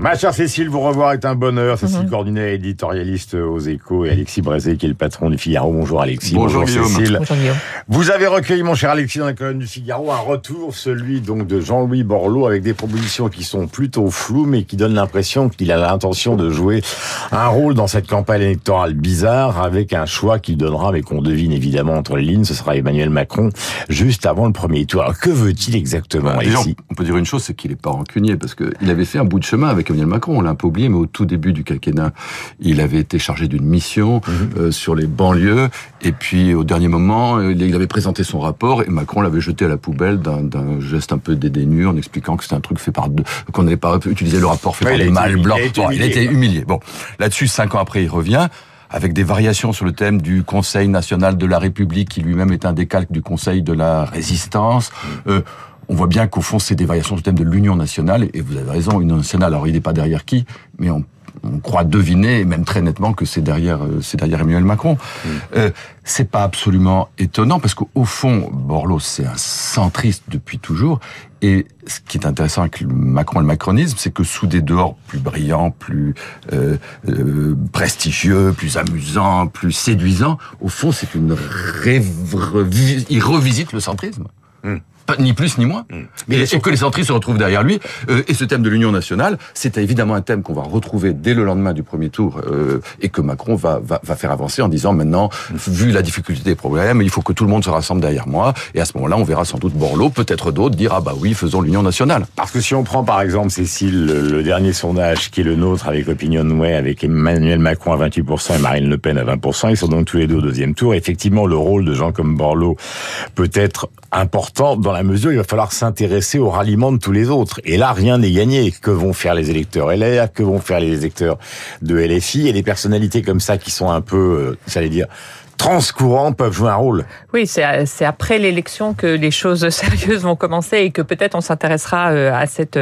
Ma chère Cécile, vous revoir est un bonheur. Cécile mm Cordunet, éditorialiste aux Échos, et Alexis Brézé, qui est le patron du Figaro. Bonjour Alexis. Bonjour, Cécile. Bonjour Guillaume. Vous avez recueilli, mon cher Alexis, dans la colonne du Figaro, un retour, celui donc de Jean-Louis Borloo, avec des propositions qui sont plutôt floues, mais qui donnent l'impression qu'il a l'intention de jouer un rôle dans cette campagne électorale bizarre, avec un choix qu'il donnera, mais qu'on devine évidemment entre les lignes. Ce sera Emmanuel Macron, juste avant le premier tour. Alors, que veut-il exactement, bah, Alexis? On peut dire une chose, c'est qu'il n'est pas rancunier, parce qu'il avait fait un bout de chemin avec Emmanuel Macron. On l'a un peu oublié, mais au tout début du quinquennat, il avait été chargé d'une mission Mhm. euh, sur les banlieues, et puis au dernier moment, il avait présenté son rapport, et Macron l'avait jeté à la poubelle d'un- geste un peu dédaigneux, en expliquant que c'était un truc fait par deux, qu'on n'allait pas utiliser le rapport fait Ouais, par des mâles blancs. Il a été Bon, il été humilié. humilié. Bon, là-dessus, cinq ans après, il revient avec des variations sur le thème du Conseil national de la République, qui lui-même est un décalque du Conseil de la Résistance. Euh, on voit bien qu'au fond, c'est des variations le thème de l'Union nationale, et vous avez raison, l'Union nationale, alors il n'est pas derrière qui, mais on, on croit deviner, et même très nettement, que c'est derrière, euh, c'est derrière Emmanuel Macron. Euh, c'est pas absolument étonnant, parce qu'au fond, Borloo, c'est un centriste depuis toujours, et ce qui est intéressant avec Macron et le macronisme, c'est que sous des dehors plus brillants, plus euh, euh, prestigieux, plus amusants, plus séduisants, au fond, c'est une rêve... revi- Il revisite le centrisme. Hmm. Pas- ni plus ni moins. Mais Et, et que les centristes se retrouvent derrière lui. Euh, et ce thème de l'union nationale, c'est évidemment un thème qu'on va retrouver dès le lendemain du premier tour euh, et que Macron va, va, va faire avancer en disant maintenant, vu la difficulté des problèmes, il faut que tout le monde se rassemble derrière moi. Et à ce moment-là, on verra sans doute Borloo, peut-être d'autres, dire ah bah oui, faisons l'union nationale. Parce que si on prend par exemple, Cécile, le, le dernier sondage qui est le nôtre avec Opinionway, avec Emmanuel Macron à 28% et Marine Le Pen à 20%, ils sont donc tous les deux au deuxième tour. Effectivement, le rôle de gens comme Borloo peut être important dans la mesure où il va falloir s'intéresser au ralliement de tous les autres. Et là, rien n'est gagné. Que vont faire les électeurs LR Que vont faire les électeurs de LFI Et des personnalités comme ça qui sont un peu, euh, j'allais dire, transcourants peuvent jouer un rôle. Oui, c'est c'est après l'élection que les choses sérieuses vont commencer et que peut-être on s'intéressera euh, à cette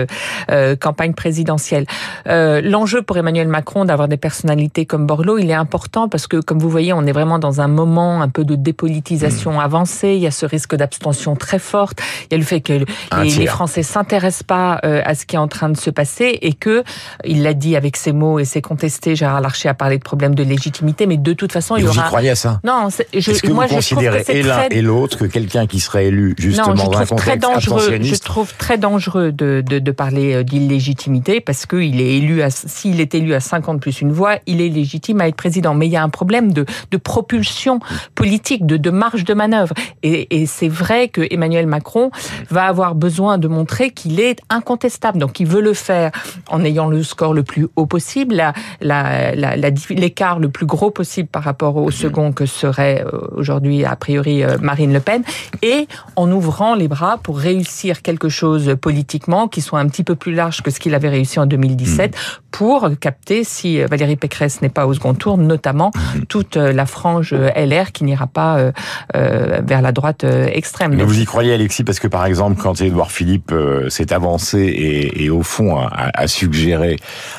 euh, campagne présidentielle. Euh, L'enjeu pour Emmanuel Macron d'avoir des personnalités comme Borloo, il est important parce que, comme vous voyez, on est vraiment dans un moment un peu de dépolitisation avancée. Il y a ce risque d'abstention très forte. Il y a le fait que les, les Français s'intéressent pas euh, à ce qui est en train de se passer et que, il l'a dit avec ses mots et c'est contesté, Gérard Larcher a parlé de problème de légitimité, mais de toute façon, Et il y aura... croyez ça? Non, je, Est-ce que moi vous je que considérez et l'un très et l'autre que quelqu'un qui serait élu justement non, je dans un trouve très contexte dangereux. Je trouve très dangereux de, de, de parler euh, d'illégitimité parce qu'il est élu à s'il est élu à 50 plus une voix, il est légitime à être président. Mais il y a un problème de, de propulsion politique, de, de marge de manœuvre. Et, et c'est vrai que Emmanuel Macron va avoir besoin de montrer qu'il est incontestable. Donc il veut le faire en ayant le score le plus haut possible, la- la- la- la dif- l'écart le plus gros possible par rapport au second que serait euh, aujourd'hui a priori euh, Marine Le Pen, et en ouvrant les bras pour réussir quelque chose politiquement qui soit un petit peu plus large que ce qu'il avait réussi en 2017 pour capter si euh, Valérie Pécresse n'est pas au second tour, notamment toute euh, la frange LR qui n'ira pas euh, euh, vers la droite extrême. Mais vous y croyez, Alexis, parce que par exemple, quand Édouard Philippe euh, s'est avancé et, et au fond a, a suggéré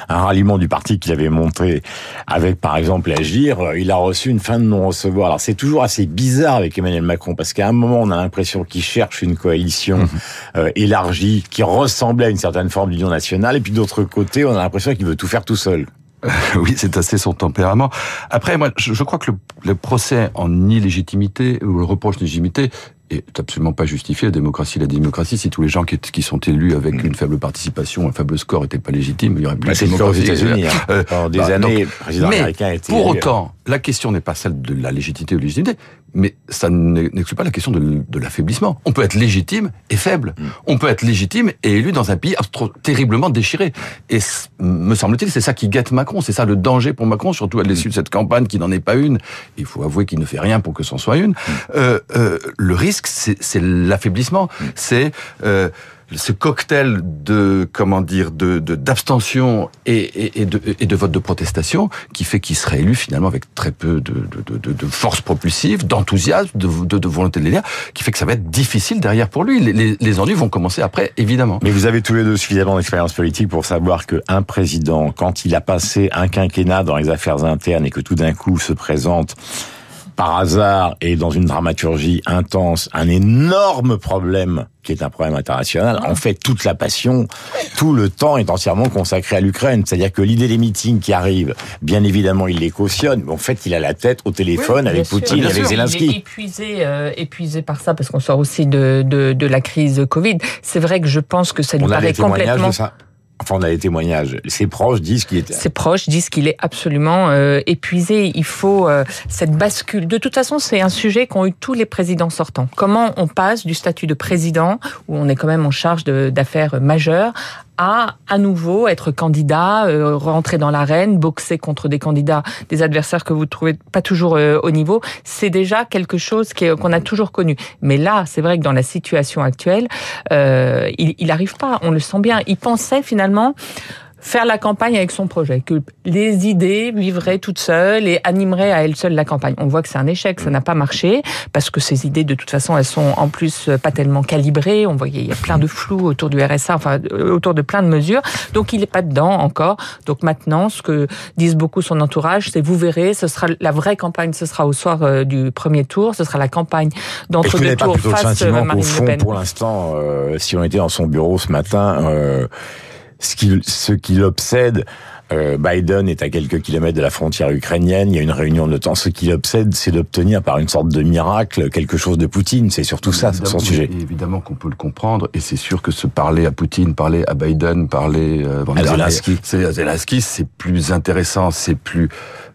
un ralliement du parti qu'il avait montré avec, par exemple, l'Agir, euh, il a reçu une fin de non-recevoir. Alors c'est toujours assez bizarre avec Emmanuel Macron, parce qu'à un moment, on a l'impression qu'il cherche une coalition euh, élargie qui ressemblait à une certaine forme d'union nationale, et puis d'autre côté, on a l'impression qu'il veut tout faire tout seul. oui, c'est assez son tempérament. Après, moi, je, je crois que le, le procès en illégitimité ou le reproche d'illégitimité est absolument pas justifié. La démocratie, la démocratie, si tous les gens qui, qui sont élus avec une faible participation, un faible score n'étaient pas légitimes, il y aurait plus Bah, de c'est le cas aux démocratie. États-Unis. Hein. Euh, Pendant des bah, années, donc, le président mais américain été pour élu. autant, la question n'est pas celle de la légitimité ou de légitimité, mais ça n'exclut pas la question de, de l'affaiblissement. On peut être légitime et faible. Mm. On peut être légitime et élu dans un pays trop- terriblement déchiré. Et me semble-t-il, c'est ça qui guette Macron. C'est ça le danger pour Macron, surtout à l'issue de cette campagne qui n'en est pas une. Il faut avouer qu'il ne fait rien pour que c'en soit une. Euh, euh, le risque, c'est c'est l'affaiblissement. C'est euh, ce cocktail de comment dire de de- d'abstention et, et, et de, et de vote de protestation qui fait qu'il serait élu finalement avec très peu de, de, de, de force propulsive, d'enthousiasme, de, volonté de l'élire, qui fait que ça va être difficile derrière pour lui. Les, les, les ennuis vont commencer après, évidemment. Mais vous avez tous les deux suffisamment d'expérience politique pour savoir qu'un président, quand il a passé un quinquennat dans les affaires internes et que tout d'un coup se présente par hasard et dans une dramaturgie intense, un énorme problème qui est un problème international. En fait, toute la passion, tout le temps est entièrement consacré à l'Ukraine. C'est-à-dire que l'idée des meetings qui arrivent, bien évidemment, il les cautionne. Mais en fait, il a la tête au téléphone Oui, avec sûr, Poutine, avec sûr. Il est Zelensky. épuisé, euh, épuisé par ça parce qu'on sort aussi de, de, de la crise Covid. C'est vrai que je pense que ça lui On paraît complètement de ça. Enfin, on a des témoignages. Ses proches disent qu'il était. ses proches disent qu'il est absolument euh, épuisé. Il faut euh, cette bascule. De toute façon, c'est un sujet qu'ont eu tous les présidents sortants. Comment on passe du statut de président, où on est quand même en charge d'affaires majeures, à à nouveau être candidat, euh, rentrer dans l'arène, boxer contre des candidats, des adversaires que vous trouvez pas toujours euh, au niveau. C'est déjà quelque chose qu'on a toujours connu. Mais là, c'est vrai que dans la situation actuelle, euh, il, il arrive pas. On le sent bien. Il pensait finalement faire la campagne avec son projet, que les idées vivraient toutes seules et animeraient à elles seules la campagne. On voit que c'est un échec, ça n'a pas marché, parce que ces idées, de toute façon, elles sont en plus pas tellement calibrées. On voit qu'il y a plein de flou autour du RSA, enfin, euh, autour de plein de mesures. Donc, il n'est pas dedans encore. Donc, maintenant, ce que disent beaucoup son entourage, c'est vous verrez, ce sera la vraie campagne, ce sera au soir euh, du premier tour, ce sera la campagne Est-ce d'entre que vous deux n'avez pas tours le face euh, qu'au Marine Le fond, Pen. pour l'instant, euh, si on était dans son bureau ce matin, euh, ce qui, ce qui l'obsède, euh, Biden est à quelques kilomètres de la frontière ukrainienne, il y a une réunion de temps. Ce qui l'obsède, c'est d'obtenir par une sorte de miracle quelque chose de Poutine. C'est surtout ça, son sujet. Évidemment qu'on peut le comprendre, et c'est sûr que se parler à Poutine, parler à Biden, parler euh, à Zelensky, c'est plus intéressant, c'est plus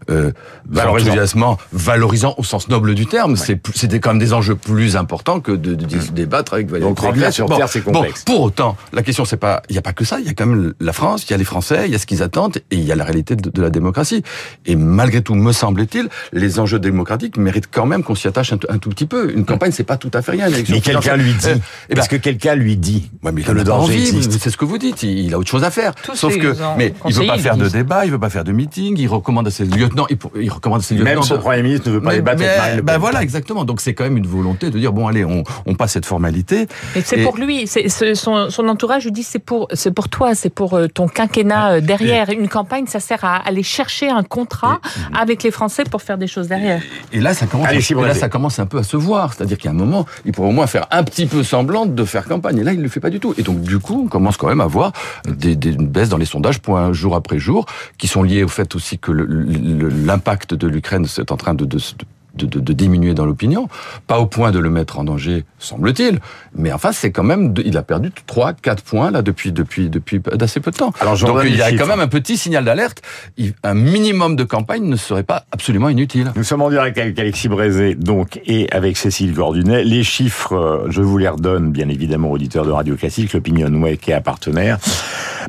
euh, Valorisant. enthousiasmant, valorisant au sens noble du terme. C'est plus- c'était quand même des enjeux plus importants que de, de, de débattre avec Valérie Pécresse. sur Bon, Terre, c'est complexe. Bon, pour autant, la question c'est pas, il y a pas que ça. Il y a quand même la France, il y a les Français, il y a ce qu'ils attendent, et il y a la réalité de, de la démocratie. Et malgré tout, me semble-t-il, les enjeux démocratiques méritent quand même qu'on s'y attache un, tout- un tout petit peu. Une campagne, c'est pas tout à fait rien. une élection Mais quelqu'un lui dit. Euh, eh ben, Est-ce que quelqu'un lui dit Ouais, mais que il le danger envie, existe C'est ce que vous dites. Il, il a autre chose à faire. Tous Sauf que, mais il veut pas faire de débat, il veut pas faire de meeting. Il recommande à ses lieutenants. Il, il recommande ses lieutenants. Même son Premier ministre ne veut pas mais, débattre avec mais, Marine Le ben voilà, exactement. Donc c'est quand même une volonté de dire bon allez, on, on passe cette formalité. Et c'est Et- pour lui, c'est c'est- son, son entourage lui dit c'est pour c'est pour toi, c'est pour euh, ton quinquennat euh, derrière. Une campagne, ça sert à aller chercher un contrat avec les Français pour faire des choses derrière. Et là, ça commence, Allez, et Simon là, ça commence un peu à se voir. C'est-à-dire qu'il y a un moment, il pourrait au moins faire un petit peu semblant de faire campagne. Et là, il ne le fait pas du tout. Et donc, du coup, on commence quand même à voir des, des une baisse dans les sondages, point jour après jour, qui sont liés au fait aussi que le- le- l'impact de l'Ukraine est en train de, de, de, de- de diminuer dans l'opinion. Pas au point de le mettre en danger, semble-t-il. Mais enfin, c'est quand même, de- il a perdu 3, 4 points, là, depuis, depuis, depuis d'assez peu de temps. Alors, donc, il y a chiffres. quand même un petit signal d'alerte. Un minimum de campagne ne serait pas absolument inutile. Nous sommes en direct avec Alexis Brézé, donc, et avec Cécile Gordunet. Les chiffres, euh, je vous les redonne, bien évidemment, auditeurs de Radio Classique, l'Opinion Way qui est à partenaire.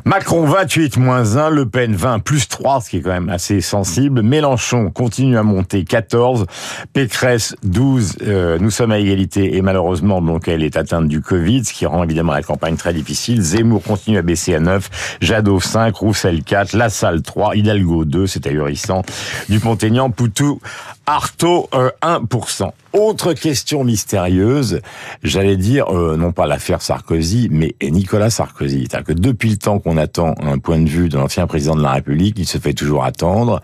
Macron 28 moins 1, Le Pen 20 plus 3, ce qui est quand même assez sensible. Mélenchon continue à monter 14, Pécresse 12, euh, nous sommes à égalité et malheureusement donc elle est atteinte du Covid, ce qui rend évidemment la campagne très difficile. Zemmour continue à baisser à 9, Jadot 5, Roussel 4, Lassalle 3, Hidalgo 2, c'est ahurissant, Dupont-Aignan, Poutou, Artaud euh, 1%. Autre question mystérieuse, j'allais dire, euh, non pas l'affaire Sarkozy, mais Nicolas Sarkozy. C'est-à-dire que depuis le temps qu'on attend un point de vue de l'ancien président de la République, il se fait toujours attendre.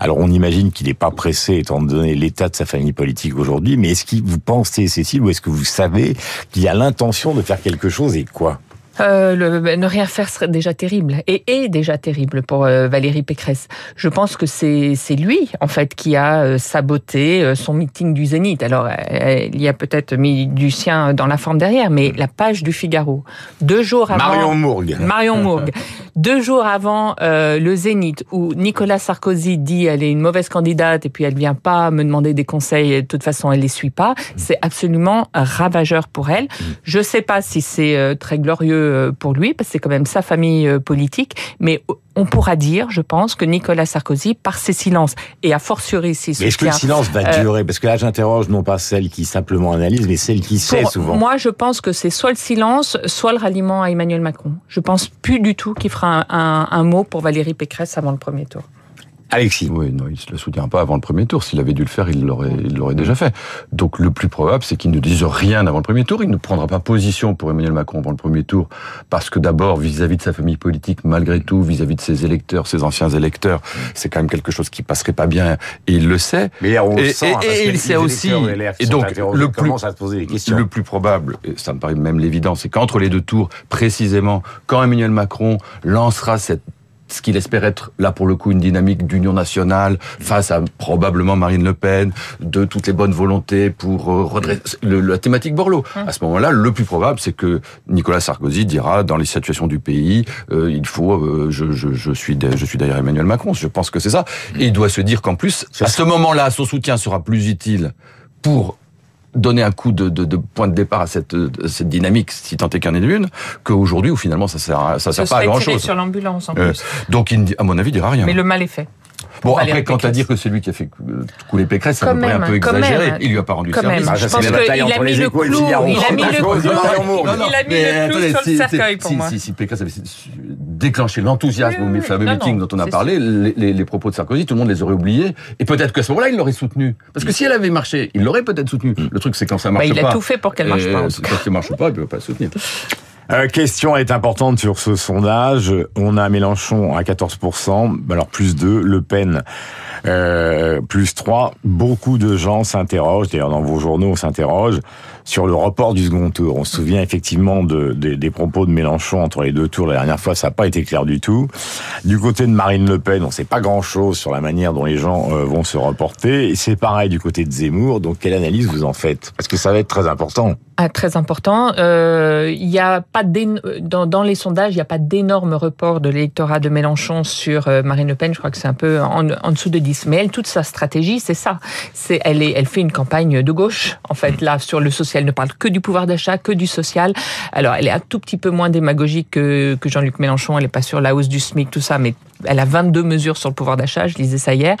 Alors on imagine qu'il n'est pas pressé étant donné l'état de sa famille politique aujourd'hui, mais est-ce que vous pensez, Cécile, ou est-ce que vous savez qu'il a l'intention de faire quelque chose et quoi? Euh, le, ne rien faire serait déjà terrible et est déjà terrible pour euh, Valérie Pécresse. Je pense que c'est lui en fait qui a euh, saboté euh, son meeting du Zénith. Alors il y a peut-être mis du sien dans la forme derrière, mais la page du Figaro deux jours avant Marion Mourgue. Marion Mourgue. Deux jours avant le Zénith, où Nicolas Sarkozy dit elle est une mauvaise candidate et puis elle vient pas me demander des conseils, et de toute façon elle les suit pas, c'est absolument ravageur pour elle. Je sais pas si c'est très glorieux euh, pour lui, parce que c'est quand même sa famille euh, politique, mais on pourra dire, je pense, que Nicolas Sarkozy, par ses silences, et a fortiori s'il Mais est-ce que le silence va euh, durer? Parce que là, j'interroge non pas celle qui simplement analyse, mais celle qui sait souvent. Moi, je pense que c'est soit le silence, soit le ralliement à Emmanuel Macron. Je pense plus du tout qu'il fera un, un- un mot pour Valérie Pécresse avant le premier tour. Alexis. Oui, non, il ne le soutient pas avant le premier tour. S'il avait dû le faire, il l'aurait, il l'aurait déjà fait. Donc le plus probable, c'est qu'il ne dise rien avant le premier tour. Il ne prendra pas position pour Emmanuel Macron avant le premier tour, parce que d'abord, vis-à-vis de sa famille politique, malgré tout, vis-à-vis de ses électeurs, ses anciens électeurs, c'est quand même quelque chose qui passerait pas bien, et il le sait. Mais on le et, sent, et- parce et que il les sait aussi. Et donc le plus commencent à se poser des questions. le plus probable, et ça me paraît même l'évident, c'est qu'entre les deux tours, précisément, quand Emmanuel Macron lancera cette ce qu'il espère être là pour le coup une dynamique d'union nationale face à probablement Marine Le Pen, de toutes les bonnes volontés pour euh, redresser le- la thématique Borloo. À ce moment-là, le plus probable, c'est que Nicolas Sarkozy dira dans les situations du pays, euh, il faut, euh, je, je, je suis je suis derrière Emmanuel Macron. Je pense que c'est ça. Et il doit se dire qu'en plus, à ce moment-là, son soutien sera plus utile pour donner un coup de, de, de point de départ à cette, cette dynamique, si tant est qu'il y en ait une, qu'aujourd'hui où finalement ça sert, à- ça sert pas à grand chose. sur l'ambulance en Euh, plus. donc, il, à mon avis, il dira rien. Mais le mal est fait. Bon, Valérie après, quant à dire que c'est lui qui a fait couler Pécresse, ça me paraît un peu exagéré. même. Il lui a pas rendu Quand service. même. Ah, Je ça, pense qu'il a mis le clou. Il a mis le clou. Il a mis le clou sur le cercueil pour si, moi. Si, si Pécresse avait déclenché l'enthousiasme Oui, oui, au fameux non, meeting non, dont on a parlé, les, les- les propos de Sarkozy, tout le monde les aurait oubliés. Et peut-être qu'à ce moment-là, il l'aurait soutenu. Parce que si elle avait marché, il l'aurait peut-être soutenu. Le truc, c'est quand ça Bah, marche il pas. a tout fait pour qu'elle marche euh, pas. cas. Quand ça marche pas, il peut pas soutenir. Euh, question est importante sur ce sondage. On a Mélenchon à 14%, alors plus 2, Le Pen euh, plus 3. Beaucoup de gens s'interrogent, d'ailleurs dans vos journaux on s'interroge, sur le report du second tour. On se souvient effectivement de, des- propos de Mélenchon entre les deux tours. La dernière fois, ça n'a pas été clair du tout. Du côté de Marine Le Pen, on ne sait pas grand-chose sur la manière dont les gens euh, vont se reporter. Et c'est pareil du côté de Zemmour. Donc, quelle analyse vous en faites? Parce que ça va être très important. Ah, très important. Euh, y a pas dans, dans les sondages, il n'y a pas d'énorme report de l'électorat de Mélenchon sur euh, Marine Le Pen. Je crois que c'est un peu en, en dessous de 10. Mais elle, toute sa stratégie, c'est ça. C'est elle est, elle fait une campagne de gauche. En fait, là, sur le social, elle ne parle que du pouvoir d'achat, que du social. Alors, elle est un tout petit peu moins démagogique que, que Jean-Luc Mélenchon. Elle n'est pas sur la hausse du SMIC, tout ça, mais elle a 22 mesures sur le pouvoir d'achat. Je lisais ça hier.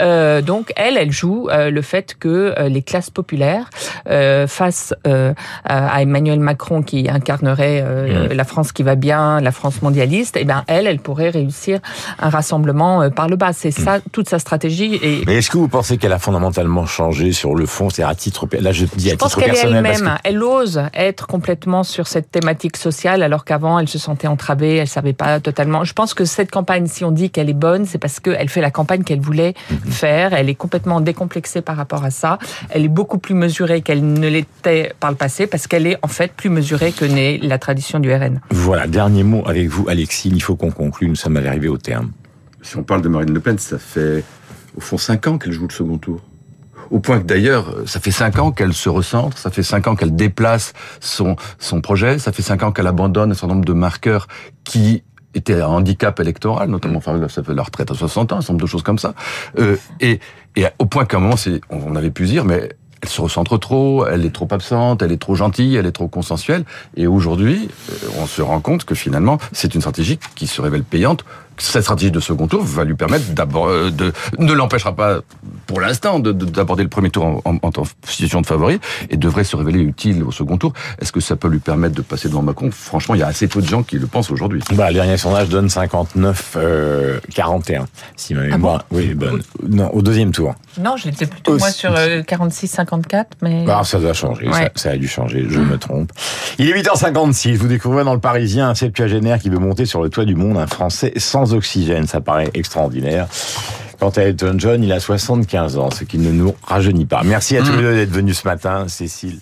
Euh, donc, elle, elle joue euh, le fait que euh, les classes populaires euh, face euh, à Emmanuel Macron qui incarnerait euh, la France qui va bien, la France mondialiste, et ben elle, elle pourrait réussir un rassemblement euh, par le bas. C'est ça toute sa stratégie. Et Mais est-ce que vous pensez qu'elle a fondamentalement changé sur le fond, c'est-à-dire à titre, là je dis à je pense titre personnel, parce elle-même. Elle ose être complètement sur cette thématique sociale, alors qu'avant elle se sentait entravée, elle savait pas totalement. Je pense que cette campagne, si on dit qu'elle est bonne, c'est parce qu'elle fait la campagne qu'elle voulait faire. Elle est complètement décomplexée par rapport à ça. Elle est beaucoup plus mesurée qu'elle ne l'était par le passé, parce qu'elle est en fait plus mesurée que n'est la tradition du RN. voilà, dernier mot avec vous, Alexis, il faut qu'on conclue, nous sommes arrivés au terme. Si on parle de Marine Le Pen, ça fait au fond cinq ans qu'elle joue le second tour. Au point que d'ailleurs, ça fait cinq ans qu'elle se recentre, ça fait cinq ans qu'elle déplace son, son projet, ça fait cinq ans qu'elle abandonne un certain nombre de marqueurs qui étaient un handicap électoral, notamment ça fait la retraite à 60 ans, un de choses comme ça. Euh, et, et au point qu'à un moment, c'est, on avait pu dire, mais elle se recentre trop, elle est trop absente, elle est trop gentille, elle est trop consensuelle. Et aujourd'hui, euh, on se rend compte que finalement, c'est une stratégie qui se révèle payante. Cette stratégie de second tour va lui permettre d'abord euh, de ne l'empêchera pas pour l'instant de- de- d'aborder le premier tour en, en, en situation de favori et devrait se révéler utile au second tour. Est-ce que ça peut lui permettre de passer devant Macron? Franchement, il y a assez peu de gens qui le pensent aujourd'hui. Bah, le dernier sondage donne 59, euh, 41, si ma mémoire, oui, est bonne. Non, au deuxième tour. Non, j'étais plutôt Aussi. moi sur euh, 46-54, mais... Bah, ça doit changer, ça a dû changer, je me trompe. Il est 8h56, vous découvrez dans le Parisien un septuagénaire qui veut monter sur le toit du monde, un Français sans oxygène, ça paraît extraordinaire. Quant à Elton John, il a 75 ans, ce qui ne nous rajeunit pas. Merci à tous les deux d'être venus ce matin, Cécile.